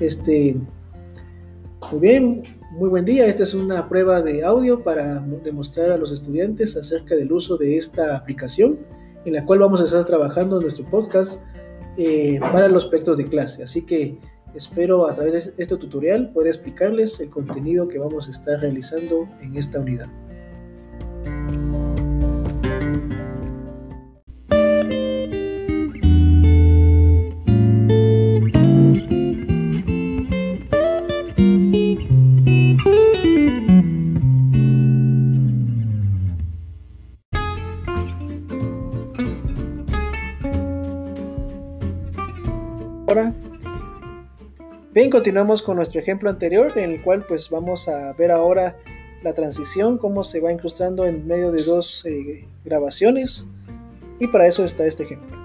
Este, muy bien, muy buen día. Esta es una prueba de audio para demostrar a los estudiantes acerca del uso de esta aplicación en la cual vamos a estar trabajando nuestro podcast eh, para los aspectos de clase. Así que espero a través de este tutorial poder explicarles el contenido que vamos a estar realizando en esta unidad. ahora. Bien, continuamos con nuestro ejemplo anterior, en el cual pues vamos a ver ahora la transición, cómo se va incrustando en medio de dos eh, grabaciones. Y para eso está este ejemplo.